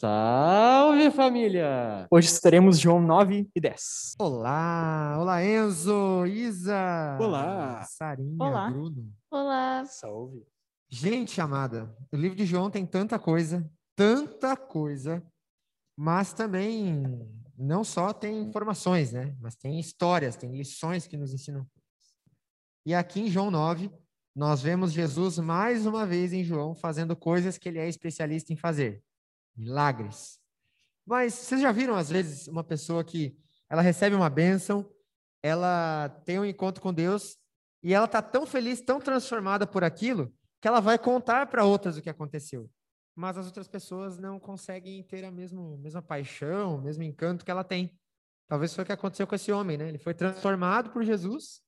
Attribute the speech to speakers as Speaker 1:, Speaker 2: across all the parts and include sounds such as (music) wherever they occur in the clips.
Speaker 1: Salve família!
Speaker 2: Hoje estudaremos João 9 e 10.
Speaker 3: Olá, olá Enzo, Isa.
Speaker 1: Olá.
Speaker 3: Sarinha,
Speaker 4: Olá.
Speaker 3: Bruno.
Speaker 4: Olá.
Speaker 2: Salve.
Speaker 3: Gente amada, o livro de João tem tanta coisa, tanta coisa, mas também não só tem informações, né? Mas tem histórias, tem lições que nos ensinam. E aqui em João 9, nós vemos Jesus mais uma vez em João fazendo coisas que ele é especialista em fazer. Milagres. Mas vocês já viram, às vezes, uma pessoa que ela recebe uma bênção, ela tem um encontro com Deus e ela está tão feliz, tão transformada por aquilo, que ela vai contar para outras o que aconteceu. Mas as outras pessoas não conseguem ter a mesma, mesma paixão, o mesmo encanto que ela tem. Talvez foi o que aconteceu com esse homem, né? Ele foi transformado por Jesus,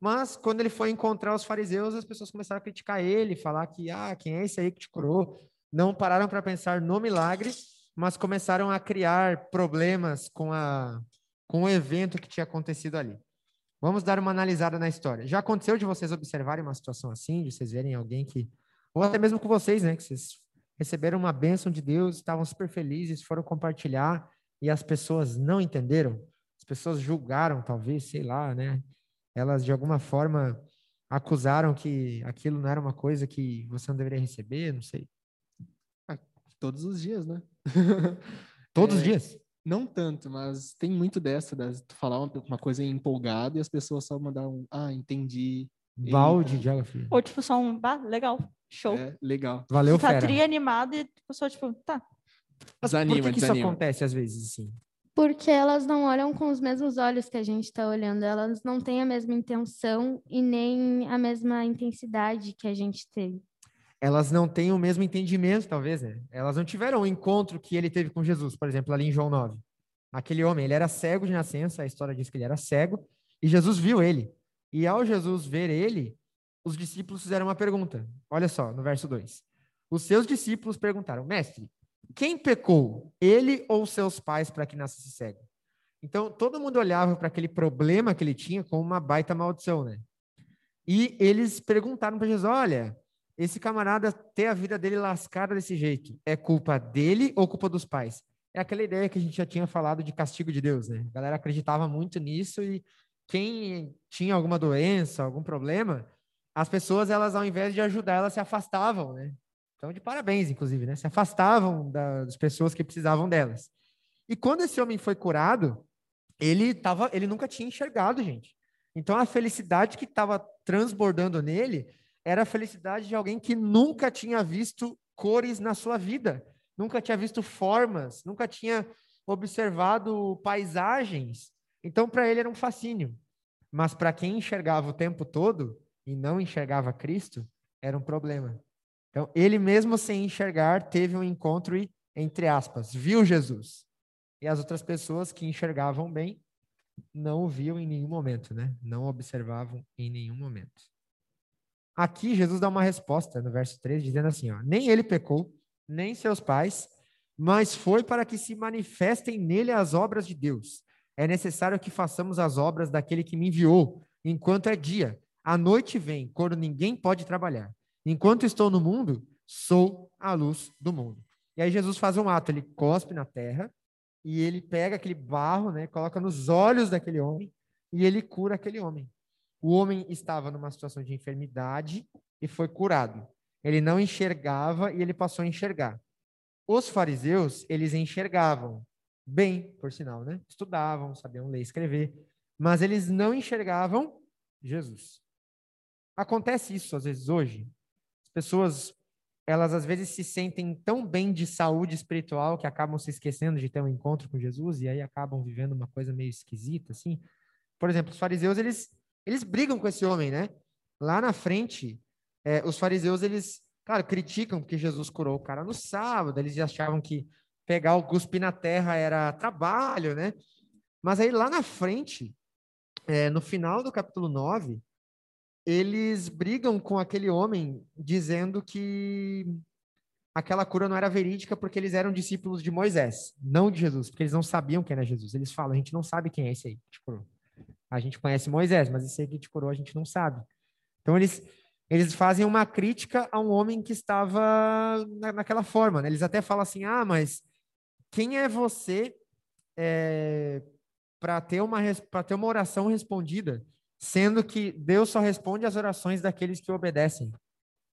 Speaker 3: mas quando ele foi encontrar os fariseus, as pessoas começaram a criticar ele, falar que, ah, quem é esse aí que te curou? Não pararam para pensar no milagre, mas começaram a criar problemas com, a, com o evento que tinha acontecido ali. Vamos dar uma analisada na história. Já aconteceu de vocês observarem uma situação assim, de vocês verem alguém que, ou até mesmo com vocês, né, que vocês receberam uma bênção de Deus, estavam super felizes, foram compartilhar e as pessoas não entenderam, as pessoas julgaram, talvez, sei lá, né? Elas de alguma forma acusaram que aquilo não era uma coisa que você não deveria receber, não sei.
Speaker 1: Todos os dias, né? (laughs)
Speaker 3: Todos os
Speaker 1: É,
Speaker 3: dias.
Speaker 1: Não tanto, mas tem muito dessa, das- tu falar uma, uma coisa empolgado e as pessoas só mandar um, ah, entendi,
Speaker 3: Balde de água fria.
Speaker 4: Ou tipo, só um. Bah, legal. Show.
Speaker 1: é legal.
Speaker 3: Valeu,
Speaker 4: tá
Speaker 3: fera.
Speaker 4: tri animado e a pessoa, tipo, tá.
Speaker 3: Mas por
Speaker 1: Desanima,
Speaker 3: que, que isso acontece às vezes, assim?
Speaker 5: Porque elas não olham com os mesmos olhos que a gente está olhando, elas não têm a mesma intenção e nem a mesma intensidade que a gente teve.
Speaker 3: Elas não têm o mesmo entendimento, talvez, né? Elas não tiveram o encontro que ele teve com Jesus, por exemplo, ali em João 9. Aquele homem, ele era cego de nascença, a história diz que ele era cego, e Jesus viu ele. E ao Jesus ver ele, os discípulos fizeram uma pergunta. Olha só, no verso 2. Os seus discípulos perguntaram: Mestre, quem pecou, ele ou seus pais, para que nascesse cego? Então, todo mundo olhava para aquele problema que ele tinha como uma baita maldição, né? E eles perguntaram para Jesus: Olha, esse camarada ter a vida dele lascada desse jeito, é culpa dele ou culpa dos pais? É aquela ideia que a gente já tinha falado de castigo de Deus, né? A galera acreditava muito nisso e quem tinha alguma doença, algum problema, as pessoas, elas ao invés de ajudar, elas se afastavam, né? Então, de parabéns, inclusive, né? Se afastavam da- das pessoas que precisavam delas. E quando esse homem foi curado, ele tava, ele nunca tinha enxergado, gente. Então, a felicidade que estava transbordando nele era a felicidade de alguém que nunca tinha visto cores na sua vida, nunca tinha visto formas, nunca tinha observado paisagens. Então, para ele era um fascínio. Mas para quem enxergava o tempo todo e não enxergava Cristo, era um problema. Então, ele mesmo sem enxergar, teve um encontro e, entre aspas, viu Jesus. E as outras pessoas que enxergavam bem não o viam em nenhum momento, né? Não observavam em nenhum momento. Aqui Jesus dá uma resposta no verso 13, dizendo assim: ó, nem ele pecou, nem seus pais, mas foi para que se manifestem nele as obras de Deus. É necessário que façamos as obras daquele que me enviou, enquanto é dia. A noite vem, quando ninguém pode trabalhar. Enquanto estou no mundo, sou a luz do mundo. E aí Jesus faz um ato, ele cospe na terra e ele pega aquele barro, né, coloca nos olhos daquele homem e ele cura aquele homem. O homem estava numa situação de enfermidade e foi curado. Ele não enxergava e ele passou a enxergar. Os fariseus, eles enxergavam bem, por sinal, né? Estudavam, sabiam ler e escrever, mas eles não enxergavam Jesus. Acontece isso às vezes hoje. As pessoas, elas às vezes se sentem tão bem de saúde espiritual que acabam se esquecendo de ter um encontro com Jesus e aí acabam vivendo uma coisa meio esquisita, assim. Por exemplo, os fariseus, eles, eles brigam com esse homem, né? Lá na frente, é, os fariseus, eles, claro, criticam porque Jesus curou o cara no sábado, eles achavam que pegar o cuspir na terra era trabalho, né? Mas aí lá na frente, é, no final do capítulo 9, eles brigam com aquele homem dizendo que aquela cura não era verídica porque eles eram discípulos de Moisés, não de Jesus, porque eles não sabiam quem era Jesus. Eles falam, a gente não sabe quem é esse aí curou. A gente conhece Moisés, mas esse aí que te curou a gente não sabe. Então eles eles fazem uma crítica a um homem que estava na, naquela forma. Né? Eles até falam assim, ah, mas quem é você para ter, uma, pra ter uma oração respondida, sendo que Deus só responde às orações daqueles que obedecem?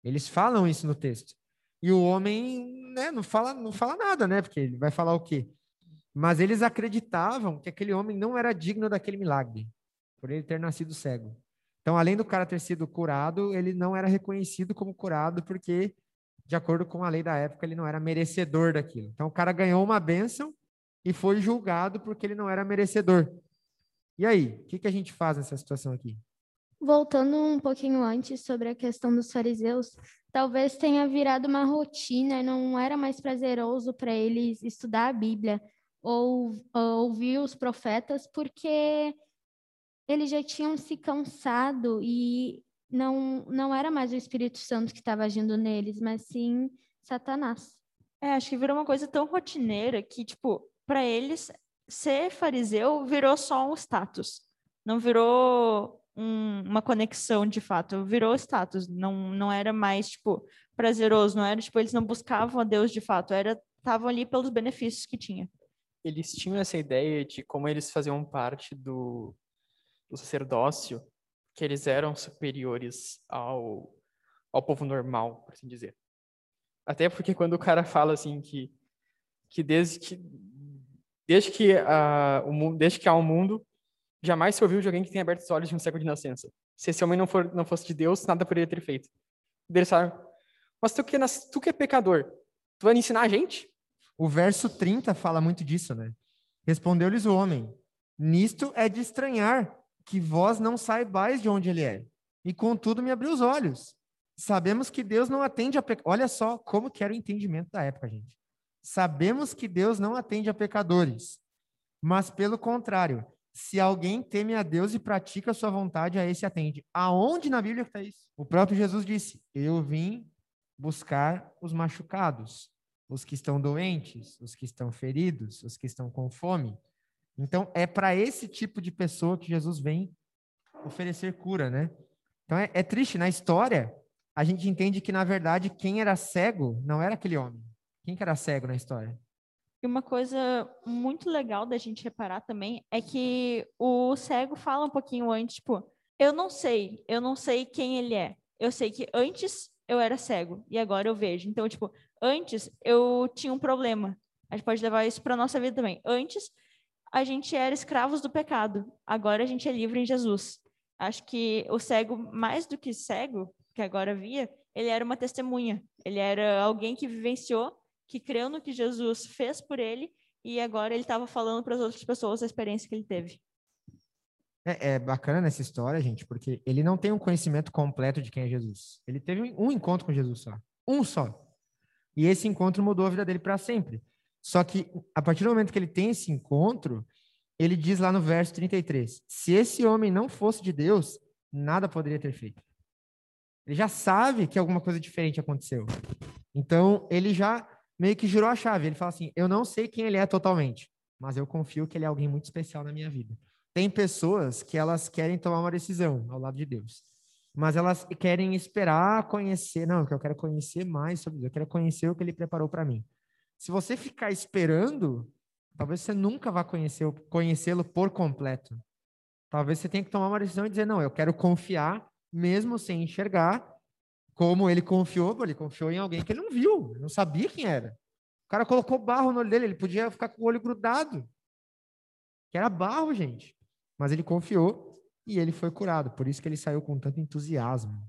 Speaker 3: Eles falam isso no texto. E o homem né, não, fala, não fala nada, né? Porque ele vai falar o quê? Mas eles acreditavam que aquele homem não era digno daquele milagre, por ele ter nascido cego. Então, além do cara ter sido curado, ele não era reconhecido como curado, porque, de acordo com a lei da época, ele não era merecedor daquilo. Então, o cara ganhou uma bênção e foi julgado porque ele não era merecedor. E aí, o que, que a gente faz nessa situação aqui?
Speaker 5: Voltando um pouquinho antes sobre a questão dos fariseus, talvez tenha virado uma rotina não era mais prazeroso para eles estudar a Bíblia ou, ou ouvir os profetas, porque eles já tinham se cansado e não, não era mais o Espírito Santo que estava agindo neles, mas sim Satanás.
Speaker 4: É, acho que virou uma coisa tão rotineira que, tipo, para eles, ser fariseu virou só um status. Não virou um- uma conexão de fato, virou status. Não, não era mais, tipo, prazeroso, não era, tipo, eles não buscavam a Deus de fato, era estavam ali pelos benefícios que tinha.
Speaker 2: Eles tinham essa ideia de como eles faziam parte do, do sacerdócio, que eles eram superiores ao, ao povo normal, por assim dizer. Até porque quando o cara fala assim que, que desde que desde que ah, o mundo, desde que há um mundo, jamais se ouviu de alguém que tenha aberto os olhos de um cego de nascença. Se esse homem não for não fosse de Deus, nada poderia ter feito. Eles falaram, mas tu que, é tu que é pecador, tu vai ensinar a gente?
Speaker 3: O verso 30 fala muito disso, né? Respondeu-lhes o homem: Nisto é de estranhar que vós não saibais de onde ele é. E contudo me abriu os olhos. Sabemos que Deus não atende a pe... Olha só como que era o entendimento da época, gente. Sabemos que Deus não atende a pecadores, mas pelo contrário, se alguém teme a Deus e pratica a sua vontade, a esse atende. Aonde na Bíblia está isso? O próprio Jesus disse: Eu vim buscar os machucados, os que estão doentes, os que estão feridos, os que estão com fome. Então, é para esse tipo de pessoa que Jesus vem oferecer cura, né? Então, é, é triste. Na história, a gente entende que, na verdade, quem era cego não era aquele homem. Quem que era cego na história?
Speaker 4: E uma coisa muito legal da gente reparar também é que o cego fala um pouquinho antes, tipo, eu não sei, eu não sei quem ele é. Eu sei que antes eu era cego e agora eu vejo. Então, tipo, antes eu tinha um problema. A gente pode levar isso para nossa vida também. Antes a gente era escravos do pecado, agora a gente é livre em Jesus. Acho que o cego, mais do que cego, que agora via, ele era uma testemunha. Ele era alguém que vivenciou que creu no que Jesus fez por ele e agora ele estava falando para as outras pessoas a experiência que ele teve.
Speaker 3: É, é bacana nessa história, gente, porque ele não tem um conhecimento completo de quem é Jesus. Ele teve um, encontro com Jesus só. Um só. E esse encontro mudou a vida dele para sempre. Só que, a partir do momento que ele tem esse encontro, ele diz lá no verso 33: Se esse homem não fosse de Deus, nada poderia ter feito. Ele já sabe que alguma coisa diferente aconteceu. Então, ele já meio que girou a chave. Ele fala assim: Eu não sei quem ele é totalmente, mas eu confio que ele é alguém muito especial na minha vida. Tem pessoas que elas querem tomar uma decisão ao lado de Deus, mas elas querem esperar conhecer. Não, eu quero conhecer mais sobre Deus, eu quero conhecer o que ele preparou para mim. Se você ficar esperando, talvez você nunca vá conhecê-lo por completo. Talvez você tenha que tomar uma decisão e dizer: Não, eu quero confiar, mesmo sem enxergar, como ele confiou, ele confiou em alguém que ele não viu, não sabia quem era. O cara colocou barro no olho dele, ele podia ficar com o olho grudado. Que era barro, gente. Mas ele confiou e ele foi curado. Por isso que ele saiu com tanto entusiasmo.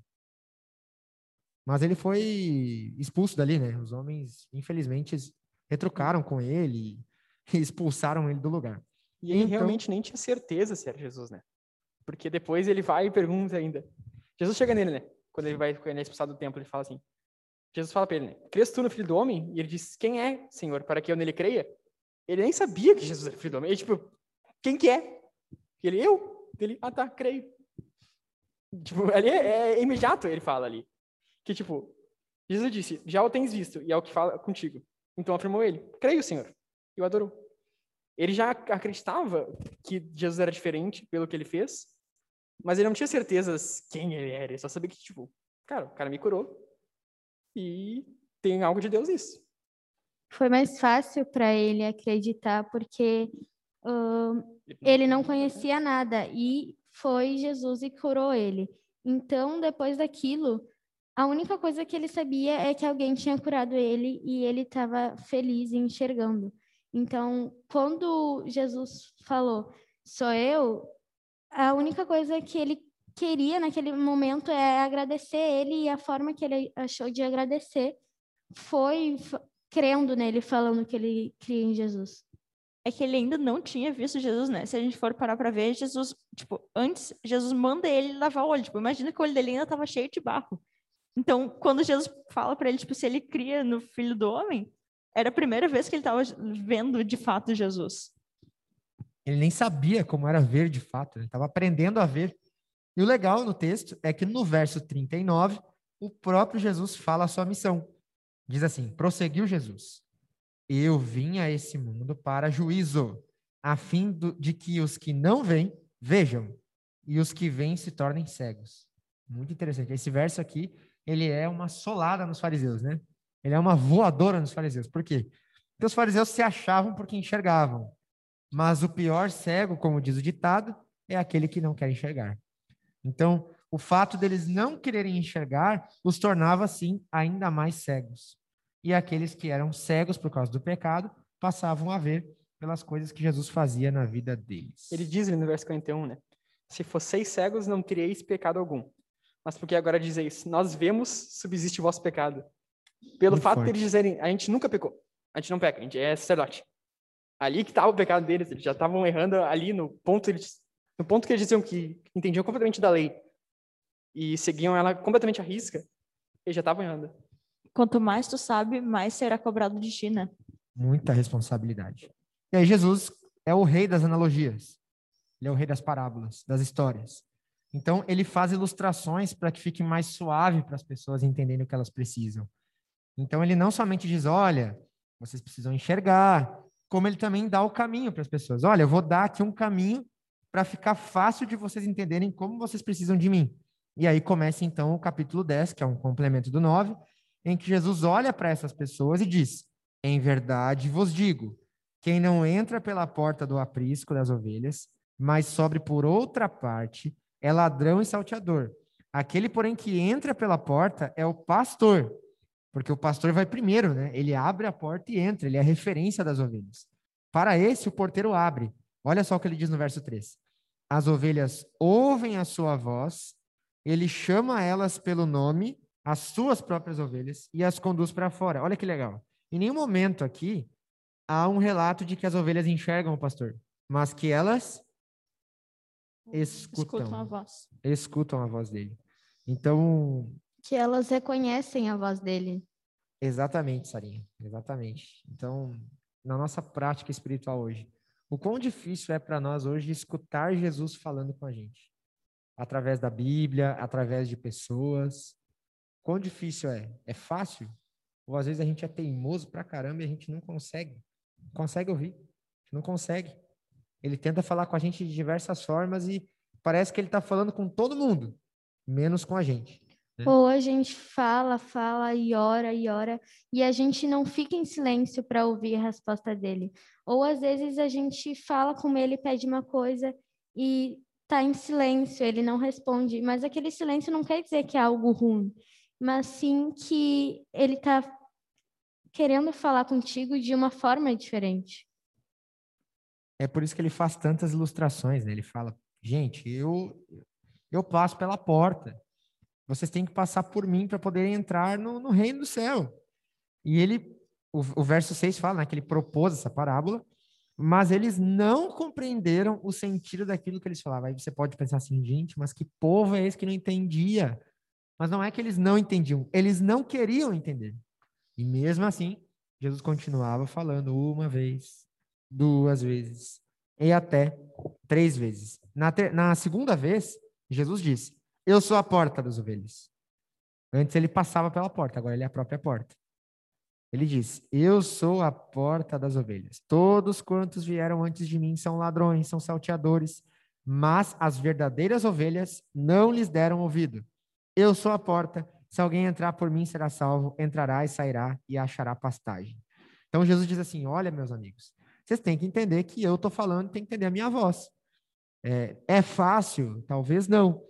Speaker 3: Mas ele foi expulso dali, né? Os homens, infelizmente, retrucaram com ele e (laughs) expulsaram ele do lugar.
Speaker 2: E ele
Speaker 3: Então-
Speaker 2: realmente nem tinha certeza se era Jesus, né? Porque depois ele vai e pergunta ainda. Jesus chega nele, né? Quando ele vai quando ele é expulsado do templo, ele fala assim. Jesus fala para ele, né? Crês tu no Filho do Homem? E ele diz, quem é, Senhor, para que eu nele creia? Ele nem sabia que Jesus era Filho do Homem. Ele, tipo, quem que é? E ele, eu? Ele, ah tá, creio. Tipo, ali é, é imediato, ele fala ali. Que, tipo, Jesus disse, já o tens visto, e é o que fala contigo. Então afirmou ele, creio, Senhor. E o adorou. Ele já acreditava que Jesus era diferente pelo que ele fez, mas ele não tinha certezas quem ele era. Ele só sabia que, tipo, cara, o cara me curou e tem algo de Deus nisso.
Speaker 5: foi mais fácil para ele acreditar, porque uh, ele não conhecia nada e foi Jesus e curou ele. Então, depois daquilo, a única coisa que ele sabia é que alguém tinha curado ele e ele estava feliz e enxergando. Então, quando Jesus falou, sou eu, a única coisa que ele queria naquele momento é agradecer ele e a forma que ele achou de agradecer foi crendo nele, falando que ele cria em Jesus
Speaker 4: é que ele ainda não tinha visto Jesus, né? Se a gente for parar para ver, Jesus, tipo, antes, Jesus manda ele lavar o olho. Tipo, imagina que o olho dele ainda estava cheio de barro. Então, quando Jesus fala para ele, tipo, se ele cria no filho do homem, era a primeira vez que ele estava vendo de fato Jesus.
Speaker 3: Ele nem sabia como era ver de fato, ele estava aprendendo a ver. E o legal no texto é que no verso 39, o próprio Jesus fala a sua missão. Diz assim: prosseguiu Jesus. Eu vim a esse mundo para juízo, a fim do, de que os que não vêm vejam e os que vêm se tornem cegos. Muito interessante. Esse verso aqui, ele é uma solada nos fariseus, né? Ele é uma voadora nos fariseus. Por quê? Porque os fariseus se achavam porque enxergavam. Mas o pior cego, como diz o ditado, é aquele que não quer enxergar. Então, o fato deles não quererem enxergar os tornava, assim, ainda mais cegos e aqueles que eram cegos por causa do pecado passavam a ver pelas coisas que Jesus fazia na vida deles.
Speaker 2: Ele diz no verso 41, né? Se fosseis cegos, não teríeis pecado algum. Mas porque agora dizeis, nós vemos, subsiste o vosso pecado. Pelo Muito fato forte. de eles dizerem, a gente nunca pecou, a gente não peca, a gente é sacerdote. Ali que estava o pecado deles, eles já estavam errando ali no ponto, eles, no ponto que eles diziam que entendiam completamente da lei e seguiam ela completamente à risca, eles já estavam errando.
Speaker 4: Quanto mais tu sabe, mais será cobrado de ti, né?
Speaker 3: Muita responsabilidade. E aí Jesus é o rei das analogias. Ele é o rei das parábolas, das histórias. Então ele faz ilustrações para que fique mais suave para as pessoas entenderem o que elas precisam. Então ele não somente diz, olha, vocês precisam enxergar, como ele também dá o caminho para as pessoas. Olha, eu vou dar aqui um caminho para ficar fácil de vocês entenderem como vocês precisam de mim. E aí começa então o capítulo 10, que é um complemento do 9, em que Jesus olha para essas pessoas e diz: Em verdade vos digo, quem não entra pela porta do aprisco das ovelhas, mas sobre por outra parte, é ladrão e salteador. Aquele, porém, que entra pela porta é o pastor, porque o pastor vai primeiro, né? Ele abre a porta e entra, ele é a referência das ovelhas. Para esse, o porteiro abre. Olha só o que ele diz no verso 3. As ovelhas ouvem a sua voz, ele chama elas pelo nome as suas próprias ovelhas e as conduz para fora. Olha que legal. Em nenhum momento aqui há um relato de que as ovelhas enxergam o pastor, mas que elas escutam,
Speaker 4: escutam a voz.
Speaker 3: Escutam a voz dele. Então,
Speaker 5: que elas reconhecem a voz dele.
Speaker 3: Exatamente, Sarinha. Exatamente. Então, na nossa prática espiritual hoje, o quão difícil é para nós hoje escutar Jesus falando com a gente? Através da Bíblia, através de pessoas, Quão difícil é? É fácil? Ou às vezes a gente é teimoso pra caramba e a gente não consegue. Consegue ouvir. Não consegue. Ele tenta falar com a gente de diversas formas e parece que ele está falando com todo mundo, menos com a gente.
Speaker 5: Né? Ou a gente fala, fala e ora e ora, e a gente não fica em silêncio para ouvir a resposta dele. Ou às vezes a gente fala com ele, pede uma coisa e está em silêncio, ele não responde, mas aquele silêncio não quer dizer que é algo ruim mas sim que ele está querendo falar contigo de uma forma diferente.
Speaker 3: É por isso que ele faz tantas ilustrações, né? Ele fala, gente, eu eu passo pela porta. Vocês têm que passar por mim para poderem entrar no, no, reino do céu. E ele, o, o verso 6 fala né, que ele propôs essa parábola, mas eles não compreenderam o sentido daquilo que eles falavam. Aí você pode pensar assim, gente, mas que povo é esse que não entendia mas não é que eles não entendiam, eles não queriam entender. E mesmo assim, Jesus continuava falando uma vez, duas vezes, e até três vezes. Na, ter, na segunda vez, Jesus disse: Eu sou a porta das ovelhas. Antes ele passava pela porta, agora ele é a própria porta. Ele diz: Eu sou a porta das ovelhas. Todos quantos vieram antes de mim são ladrões, são salteadores, mas as verdadeiras ovelhas não lhes deram ouvido. Eu sou a porta. Se alguém entrar por mim, será salvo, entrará e sairá e achará pastagem. Então Jesus diz assim: Olha, meus amigos, vocês têm que entender que eu estou falando, tem que entender a minha voz. É, é fácil? Talvez não,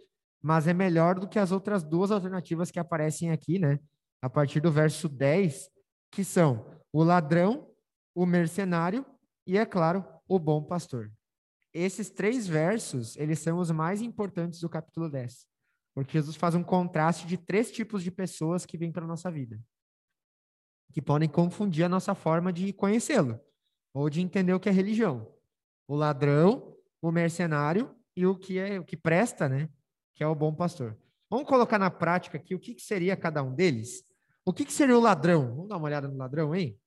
Speaker 3: mas é melhor do que as outras duas alternativas que aparecem aqui, né? A partir do verso 10, que são o ladrão, o mercenário e, é claro, o bom pastor. Esses três versos, eles são os mais importantes do capítulo 10, porque Jesus faz um contraste de três tipos de pessoas que vêm para a nossa vida, que podem confundir a nossa forma de conhecê-lo, ou de entender o que é religião. O ladrão, o mercenário e o que é o que presta, né? Que é o bom pastor. Vamos colocar na prática aqui o que, que seria cada um deles? O que, que seria o ladrão? Vamos dar uma olhada no ladrão, hein?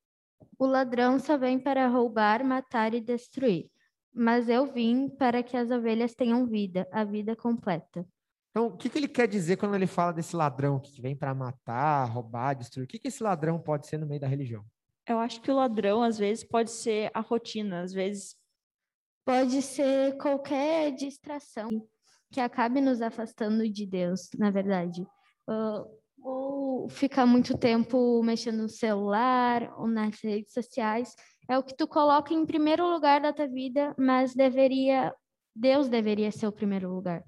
Speaker 5: O ladrão só vem para roubar, matar e destruir. Mas eu vim para que as ovelhas tenham vida, a vida completa.
Speaker 3: Então, o que, que ele quer dizer quando ele fala desse ladrão que vem para matar, roubar, destruir? O que, que esse ladrão pode ser no meio da religião?
Speaker 4: Eu acho que o ladrão, às vezes, pode ser a rotina, às vezes.
Speaker 5: Pode ser qualquer distração que acabe nos afastando de Deus, na verdade. Uh, ou ficar muito tempo mexendo no celular ou nas redes sociais. É o que tu coloca em primeiro lugar da tua vida, mas deveria Deus deveria ser o primeiro lugar.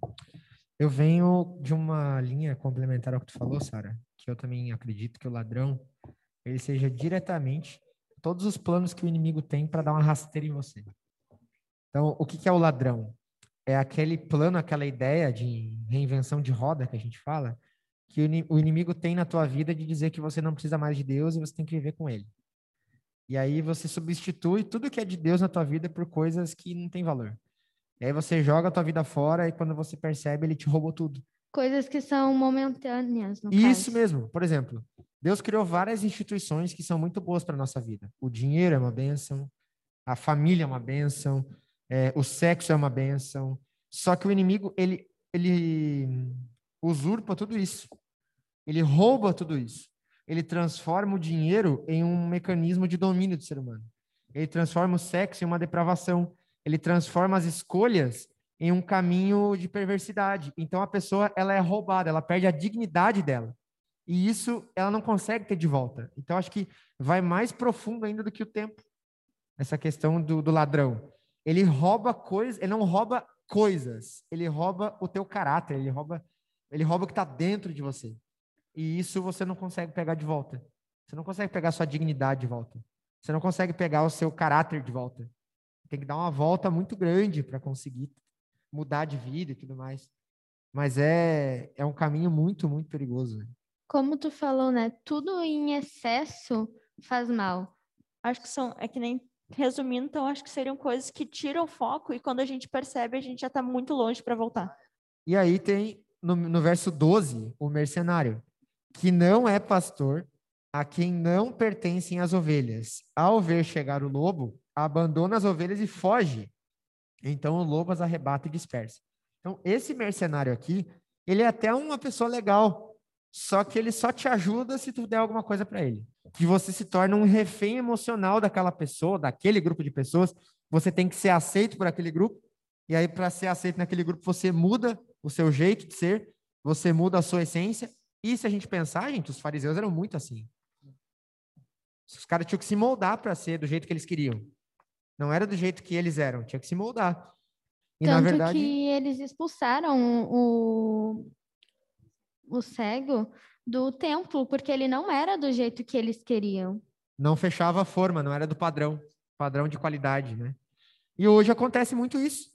Speaker 3: Eu venho de uma linha complementar ao que tu falou, Sara, que eu também acredito que o ladrão ele seja diretamente todos os planos que o inimigo tem para dar uma rasteira em você. Então, o que, que é o ladrão? É aquele plano, aquela ideia de reinvenção de roda que a gente fala, que o inimigo tem na tua vida de dizer que você não precisa mais de Deus e você tem que viver com ele. E aí você substitui tudo que é de Deus na tua vida por coisas que não têm valor. E aí você joga a tua vida fora e quando você percebe, ele te roubou tudo.
Speaker 5: Coisas que são momentâneas, no
Speaker 3: Isso
Speaker 5: caso.
Speaker 3: mesmo. Por exemplo, Deus criou várias instituições que são muito boas para nossa vida. O dinheiro é uma bênção, a família é uma bênção, é, o sexo é uma bênção. Só que o inimigo, ele, ele usurpa tudo isso. Ele rouba tudo isso. Ele transforma o dinheiro em um mecanismo de domínio do ser humano. Ele transforma o sexo em uma depravação. Ele transforma as escolhas em um caminho de perversidade. Então a pessoa ela é roubada, ela perde a dignidade dela. E isso ela não consegue ter de volta. Então acho que vai mais profundo ainda do que o tempo. Essa questão do, do ladrão. Ele rouba coisas, ele não rouba coisas, ele rouba o teu caráter, ele rouba, ele rouba o que está dentro de você. E isso você não consegue pegar de volta. Você não consegue pegar sua dignidade de volta. Você não consegue pegar o seu caráter de volta. Tem que dar uma volta muito grande para conseguir mudar de vida e tudo mais. Mas é, é um caminho muito, muito perigoso. Né?
Speaker 5: Como tu falou, né? Tudo em excesso faz mal.
Speaker 4: Acho que são, é que nem resumindo, então acho que seriam coisas que tiram o foco e quando a gente percebe, a gente já está muito longe para voltar.
Speaker 3: E aí tem no, no verso 12 o mercenário, que não é pastor, a quem não pertencem as ovelhas. Ao ver chegar o lobo, abandona as ovelhas e foge. Então o lobo as arrebata e dispersa. Então esse mercenário aqui, ele é até uma pessoa legal, só que ele só te ajuda se tu der alguma coisa para ele. Que você se torna um refém emocional daquela pessoa, daquele grupo de pessoas. Você tem que ser aceito por aquele grupo. E aí, para ser aceito naquele grupo, você muda o seu jeito de ser, você muda a sua essência. E se a gente pensar, gente, os fariseus eram muito assim. Os caras tinham que se moldar para ser do jeito que eles queriam. Não era do jeito que eles eram, tinha que se moldar.
Speaker 5: E Tanto verdade que eles expulsaram o, o cego do templo, porque ele não era do jeito que eles queriam.
Speaker 3: Não fechava a forma, não era do padrão, padrão de qualidade, né? E hoje acontece muito isso.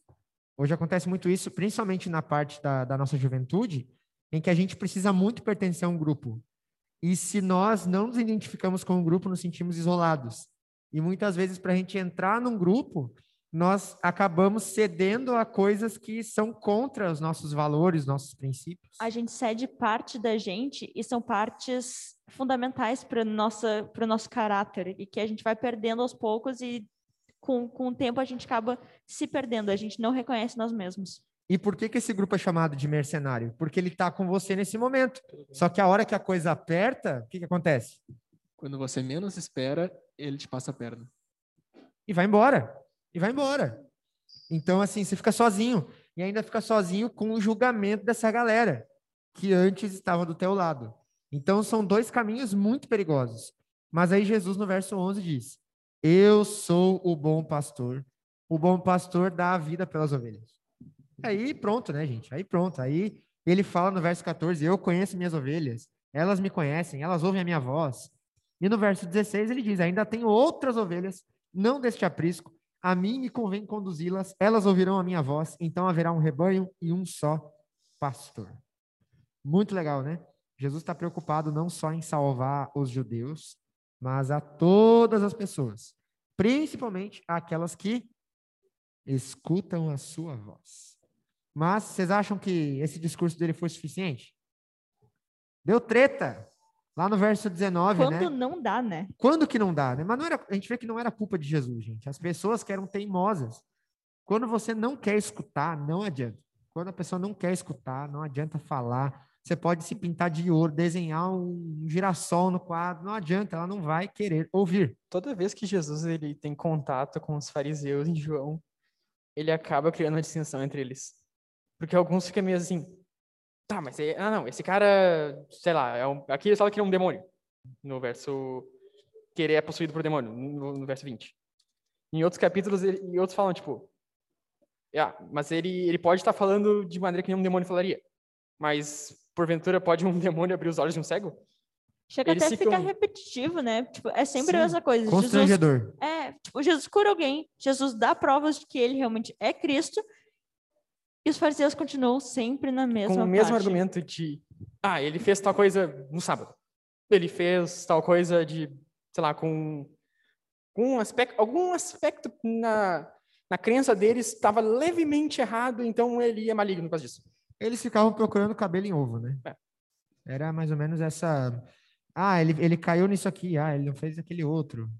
Speaker 3: Hoje acontece muito isso, principalmente na parte da, da nossa juventude, em que a gente precisa muito pertencer a um grupo. E se nós não nos identificamos com um grupo, nos sentimos isolados. E muitas vezes, para a gente entrar num grupo, nós acabamos cedendo a coisas que são contra os nossos valores, nossos princípios.
Speaker 4: A gente cede parte da gente e são partes fundamentais para o nosso caráter e que a gente vai perdendo aos poucos e com, com o tempo a gente acaba se perdendo, a gente não reconhece nós mesmos.
Speaker 3: E por que, que esse grupo é chamado de mercenário? Porque ele está com você nesse momento. Só que a hora que a coisa aperta, o que, que acontece?
Speaker 1: Quando você menos espera, ele te passa a perna.
Speaker 3: E vai embora. E vai embora. Então, assim, você fica sozinho. E ainda fica sozinho com o julgamento dessa galera que antes estava do teu lado. Então, são dois caminhos muito perigosos. Mas aí Jesus, no verso 11, diz: Eu sou o bom pastor. O bom pastor dá a vida pelas ovelhas. Aí pronto, né, gente? Aí pronto. Aí ele fala no verso 14: Eu conheço minhas ovelhas, elas me conhecem, elas ouvem a minha voz. E no verso 16 ele diz: Ainda tenho outras ovelhas, não deste aprisco. A mim me convém conduzi-las, elas ouvirão a minha voz, então haverá um rebanho e um só pastor. Muito legal, né? Jesus está preocupado não só em salvar os judeus, mas a todas as pessoas, principalmente aquelas que escutam a sua voz. Mas vocês acham que esse discurso dele foi suficiente? Deu treta. Lá no verso 19,
Speaker 4: Quando
Speaker 3: né?
Speaker 4: não dá, né?
Speaker 3: Quando que não dá, né? Mas não era, a gente vê que não era culpa de Jesus, gente. As pessoas que eram teimosas. Quando você não quer escutar, não adianta. Quando a pessoa não quer escutar, não adianta falar. Você pode se pintar de ouro, desenhar um girassol no quadro, não adianta, ela não vai querer ouvir.
Speaker 2: Toda vez que Jesus ele tem contato com os fariseus em João, ele acaba criando uma distinção entre eles. Porque alguns ficam meio assim, tá, mas é, ah, não, esse cara, sei lá, é um, aqui ele fala que ele é um demônio, no verso que ele é possuído por demônio, no, no verso 20. Em outros capítulos, ele, e outros falam, tipo, ah, mas ele, ele pode estar falando de maneira que nenhum demônio falaria. Mas, porventura, pode um (laughs) demônio abrir os olhos de um cego?
Speaker 4: Chega
Speaker 2: Eles
Speaker 4: até a ficar
Speaker 2: ficam-
Speaker 4: repetitivo, né? Tipo, é sempre
Speaker 3: Sim,
Speaker 4: a mesma coisa. Jesus,
Speaker 3: Constrangedor.
Speaker 4: é, tipo, Jesus cura alguém, Jesus dá provas de que ele realmente é Cristo, e os fariseus continuam sempre na mesma
Speaker 2: com o mesmo
Speaker 4: parte.
Speaker 2: argumento de, ah, ele fez tal coisa no sábado. Ele fez tal coisa de, sei lá, com, com um aspecto, algum aspecto na, na crença deles estava levemente errado, então ele é maligno por causa disso.
Speaker 3: Eles ficavam procurando cabelo em ovo, né?
Speaker 2: É.
Speaker 3: Era mais ou menos essa. Ah, ele, ele caiu nisso aqui, ah, ele não fez aquele outro.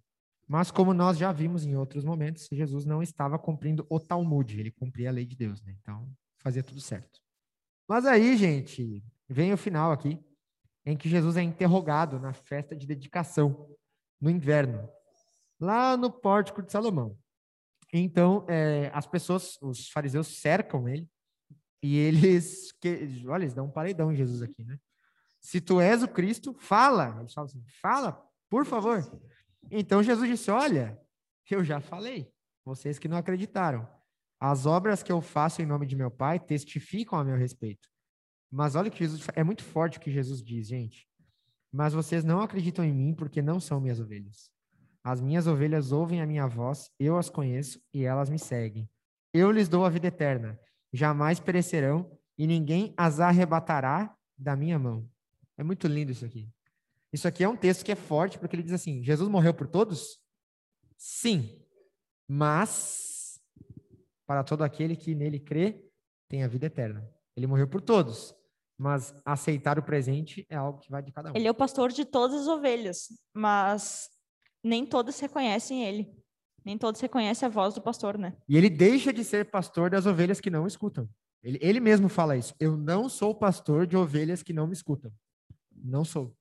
Speaker 3: Mas como nós já vimos em outros momentos, Jesus não estava cumprindo o Talmud, ele cumpria a lei de Deus, né? Então, fazia tudo certo. Mas aí, gente, vem o final aqui, em que Jesus é interrogado na festa de dedicação, no inverno, lá no pórtico de Salomão. Então, eh, as pessoas, os fariseus cercam ele, e eles, que, olha, eles dão um paredão em Jesus aqui, né? Se tu és o Cristo, fala. Eles falam assim, fala, por favor. Então Jesus disse, olha, eu já falei, vocês que não acreditaram. As obras que eu faço em nome de meu Pai testificam a meu respeito. Mas olha que Jesus, é muito forte o que Jesus diz, gente. Mas vocês não acreditam em mim porque não são minhas ovelhas. As minhas ovelhas ouvem a minha voz, eu as conheço e elas me seguem. Eu lhes dou a vida eterna jamais perecerão e ninguém as arrebatará da minha mão. É muito lindo isso aqui. Isso aqui é um texto que é forte porque ele diz assim: Jesus morreu por todos? Sim, mas para todo aquele que nele crê, tem a vida eterna. Ele morreu por todos, mas aceitar o presente é algo que vai de cada um.
Speaker 4: Ele é o pastor de todas as ovelhas, mas nem todas reconhecem ele. Nem todos reconhecem a voz do pastor, né?
Speaker 3: E ele deixa de ser pastor das ovelhas que não escutam. Ele, ele mesmo fala isso. Eu não sou pastor de ovelhas que não me escutam. Não sou.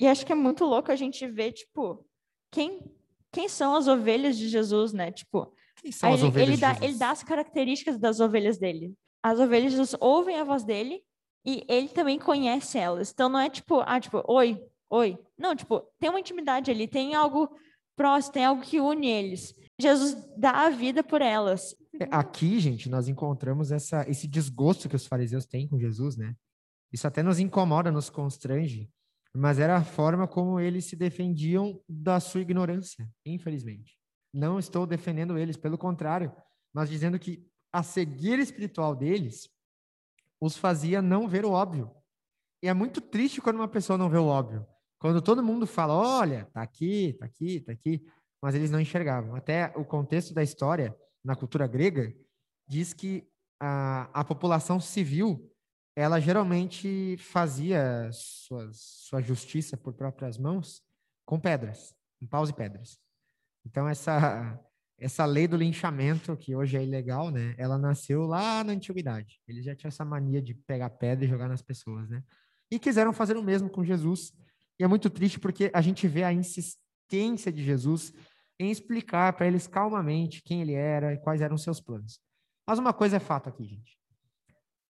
Speaker 4: E acho que é muito louco a gente ver, tipo, quem, quem são as ovelhas de Jesus, né? Tipo,
Speaker 3: Quem são as
Speaker 4: ele,
Speaker 3: ovelhas
Speaker 4: ele dá, ele dá as características das ovelhas dele. As ovelhas de Jesus ouvem a voz dele e ele também conhece elas. Então não é tipo, ah, tipo, oi, oi. Não, tipo, tem uma intimidade ali, tem algo próximo, tem algo que une eles. Jesus dá a vida por elas.
Speaker 3: É, Aqui, gente, nós encontramos essa, esse desgosto que os fariseus têm com Jesus, né? Isso até nos incomoda, nos constrange, mas era a forma como eles se defendiam da sua ignorância, infelizmente. Não estou defendendo eles, pelo contrário, mas dizendo que a cegueira espiritual deles os fazia não ver o óbvio. E é muito triste quando uma pessoa não vê o óbvio. Quando todo mundo fala, olha, tá aqui, tá aqui, tá aqui, mas eles não enxergavam. Até o contexto da história, na cultura grega, diz que a, a população civil, ela geralmente fazia suas, sua justiça por próprias mãos com pedras, com paus e pedras. Então, essa, essa lei do linchamento, que hoje é ilegal, né? Ela nasceu lá na antiguidade. Eles já tinham essa mania de pegar pedra e jogar nas pessoas, né? E quiseram fazer o mesmo com Jesus. E é muito triste porque a gente vê a insistência de Jesus em explicar para eles calmamente quem ele era e quais eram seus planos. Mas uma coisa é fato aqui, gente.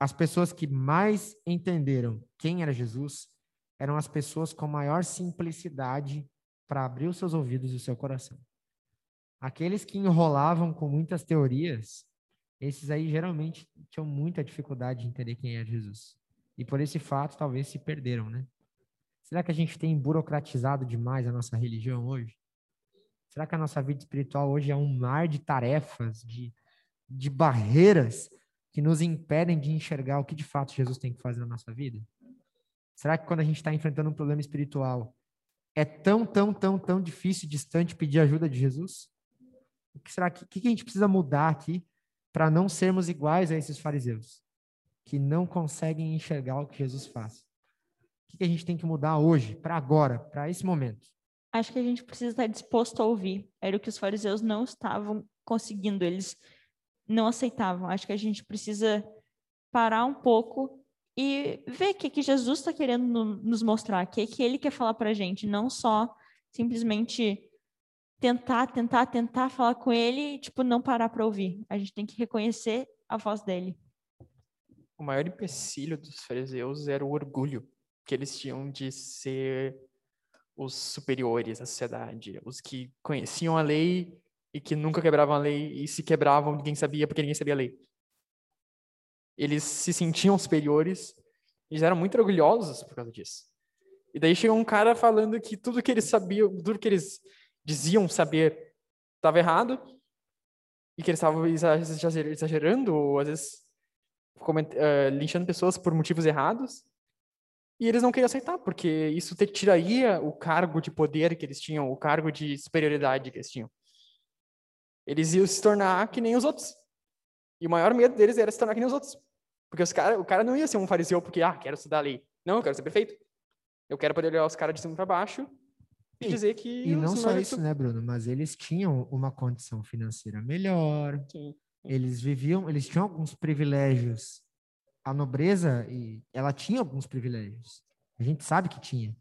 Speaker 3: As pessoas que mais entenderam quem era Jesus eram as pessoas com maior simplicidade para abrir os seus ouvidos e o seu coração. Aqueles que enrolavam com muitas teorias, esses aí geralmente tinham muita dificuldade de entender quem é Jesus. E por esse fato, talvez se perderam, né? Será que a gente tem burocratizado demais a nossa religião hoje? Será que a nossa vida espiritual hoje é um mar de tarefas, de, de barreiras que nos impedem de enxergar o que de fato Jesus tem que fazer na nossa vida? Será que quando a gente está enfrentando um problema espiritual, é tão, tão, tão, tão difícil e distante pedir ajuda de Jesus? O que será que, que a gente precisa mudar aqui para não sermos iguais a esses fariseus, que não conseguem enxergar o que Jesus faz? O que a gente tem que mudar hoje, para agora, para esse momento?
Speaker 4: Acho que a gente precisa estar disposto a ouvir. Era o que os fariseus não estavam conseguindo, eles não aceitavam. Acho que a gente precisa parar um pouco e ver o que, que Jesus está querendo no, nos mostrar, o que, que ele quer falar para a gente, não só simplesmente tentar, tentar, tentar falar com ele e, tipo, não parar para ouvir. A gente tem que reconhecer a voz dele.
Speaker 2: O maior empecilho dos fariseus era o orgulho que eles tinham de ser os superiores à sociedade, os que conheciam a lei e que nunca quebravam a lei, e se quebravam, ninguém sabia porque ninguém sabia a lei. Eles se sentiam superiores e eram muito orgulhosos por causa disso. E daí chegou um cara falando que tudo que eles sabiam, tudo que eles diziam saber estava errado e que eles estavam exagerando ou às vezes uh, linchando pessoas por motivos errados. E eles não queriam aceitar, porque isso tiraria o cargo de poder que eles tinham, o cargo de superioridade que eles tinham. Eles iam se tornar que nem os outros. E o maior medo deles era se tornar que nem os outros. Porque os cara, o cara não ia ser um fariseu porque, ah, quero estudar a lei. Não, eu quero ser perfeito. Eu quero poder olhar os caras de cima para baixo e, e, dizer que...
Speaker 3: E não só isso, né, Bruno? Mas eles tinham uma condição financeira melhor.
Speaker 2: Sim.
Speaker 3: Eles viviam, eles tinham alguns privilégios a nobreza, e ela tinha alguns privilégios. A gente sabe que tinha.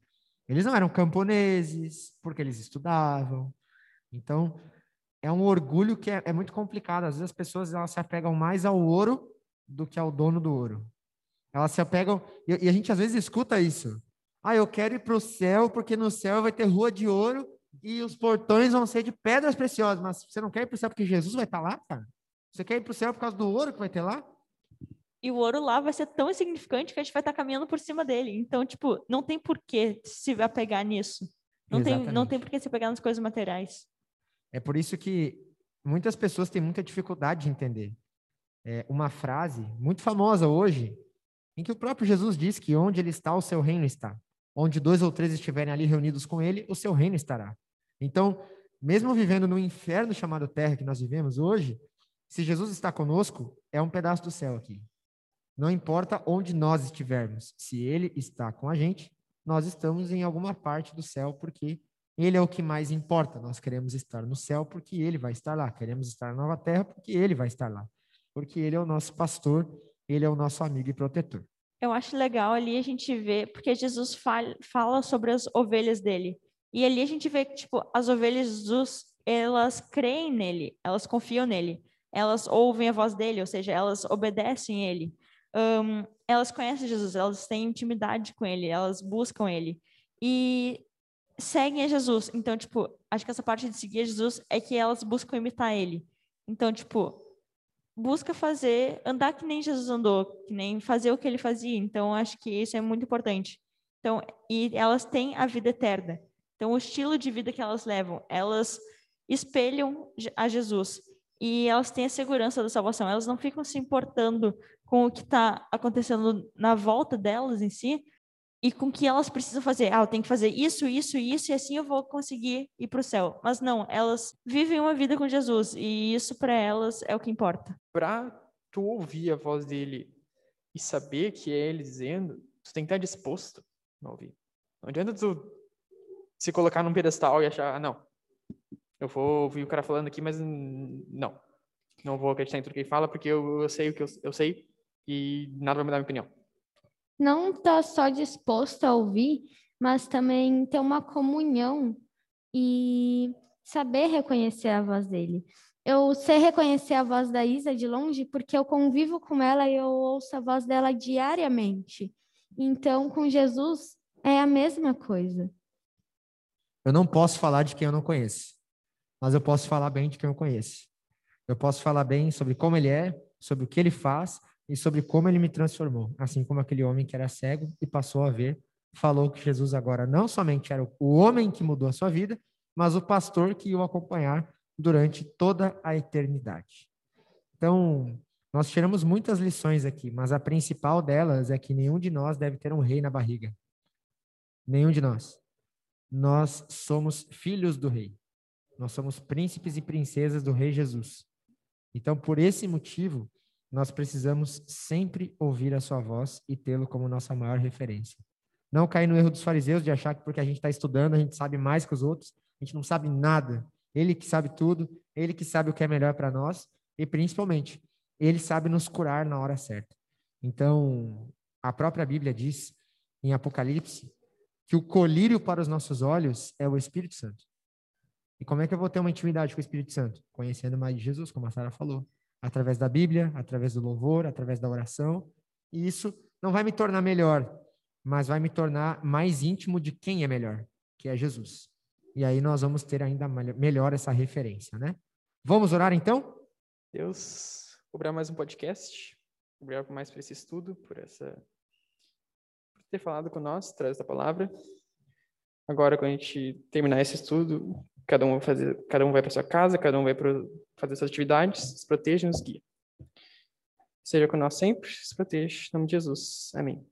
Speaker 3: Eles não eram camponeses, porque eles estudavam. Então, é um orgulho que é, é muito complicado. Às vezes as pessoas elas se apegam mais ao ouro do que ao dono do ouro. Elas se apegam, e, e a gente às vezes escuta isso. Ah, eu quero ir para o céu, porque no céu vai ter rua de ouro e os portões vão ser de pedras preciosas. Mas você não quer ir para o céu porque Jesus vai estar lá, cara? Você quer ir para o céu por causa do ouro que vai ter lá?
Speaker 4: e o ouro lá vai ser tão insignificante que a gente vai estar caminhando por cima dele. Então, tipo, não tem por que se apegar nisso. Não tem, não tem por que se pegar nas coisas materiais.
Speaker 3: É por isso que muitas pessoas têm muita dificuldade de entender. É uma frase muito famosa hoje, em que o próprio Jesus diz que onde ele está, o seu reino está. Onde dois ou três estiverem ali reunidos com ele, o seu reino estará. Então, mesmo vivendo no inferno chamado terra que nós vivemos hoje, se Jesus está conosco, é um pedaço do céu aqui. Não importa onde nós estivermos, se Ele está com a gente, nós estamos em alguma parte do céu, porque Ele é o que mais importa. Nós queremos estar no céu porque Ele vai estar lá. Queremos estar na nova terra porque Ele vai estar lá. Porque Ele é o nosso pastor, Ele é o nosso amigo e protetor.
Speaker 4: Eu acho legal ali a gente ver, porque Jesus fala, sobre as ovelhas dele. E ali a gente vê que, tipo, as ovelhas de Jesus, elas creem nele, elas confiam nele, elas ouvem a voz dele, ou seja, elas obedecem ele um, elas conhecem Jesus, elas têm intimidade com ele, elas buscam ele e seguem a Jesus. Então, tipo, acho que essa parte de seguir a Jesus é que elas buscam imitar ele. Então, tipo, busca fazer, andar que nem Jesus andou, que nem fazer o que ele fazia. Então, acho que isso é muito importante. Então, e elas têm a vida eterna. Então, o estilo de vida que elas levam, elas espelham a Jesus e elas têm a segurança da salvação. Elas não ficam se importando com o que está acontecendo na volta delas em si e com que elas precisam fazer. Ah, eu tenho que fazer isso, isso, isso, e assim eu vou conseguir ir para o céu. Mas não, elas vivem uma vida com Jesus e isso para elas é o que importa.
Speaker 2: Para tu ouvir a voz dele e saber que é ele dizendo, tu tem que estar disposto a ouvir. Não adianta tu se colocar num pedestal e achar, ah, não, eu vou ouvir o cara falando aqui, mas não. Não vou acreditar em tudo que ele fala, porque eu, eu sei o que eu, eu sei e nada vai mudar minha opinião.
Speaker 5: Não tá só disposto a ouvir, mas também ter uma comunhão e saber reconhecer a voz dele. Eu sei reconhecer a voz da Isa de longe porque eu convivo com ela e eu ouço a voz dela diariamente. Então, com Jesus é a mesma coisa.
Speaker 3: Eu não posso falar de quem eu não conheço, mas eu posso falar bem de quem eu conheço. Eu posso falar bem sobre como ele é, sobre o que ele faz e sobre como ele me transformou, assim como aquele homem que era cego e passou a ver, falou que Jesus agora não somente era o homem que mudou a sua vida, mas o pastor que o acompanhar durante toda a eternidade. Então, nós tiramos muitas lições aqui, mas a principal delas é que nenhum de nós deve ter um rei na barriga. Nenhum de nós. Nós somos filhos do rei. Nós somos príncipes e princesas do rei Jesus. Então, por esse motivo, nós precisamos sempre ouvir a sua voz e tê-lo como nossa maior referência. Não cair no erro dos fariseus de achar que porque a gente está estudando, a gente sabe mais que os outros. A gente não sabe nada. Ele que sabe tudo, ele que sabe o que é melhor para nós e, principalmente, ele sabe nos curar na hora certa. Então, a própria Bíblia diz em Apocalipse que o colírio para os nossos olhos é o Espírito Santo. E como é que eu vou ter uma intimidade com o Espírito Santo? Conhecendo mais Jesus, como a Sara falou. Através da Bíblia, através do louvor, através da oração. E isso não vai me tornar melhor, mas vai me tornar mais íntimo de quem é melhor, que é Jesus. E aí nós vamos ter ainda melhor essa referência, né? Vamos orar então?
Speaker 2: Deus, cobrar mais um podcast. Obrigado mais por esse estudo, por essa por ter falado com nós, traz a palavra. Agora, quando a gente terminar esse estudo, Cada um vai fazer, cada um vai para sua casa, cada um vai para fazer suas atividades, se proteja e nos guia. Seja com nós sempre, se proteja, em nome de Jesus. Amém.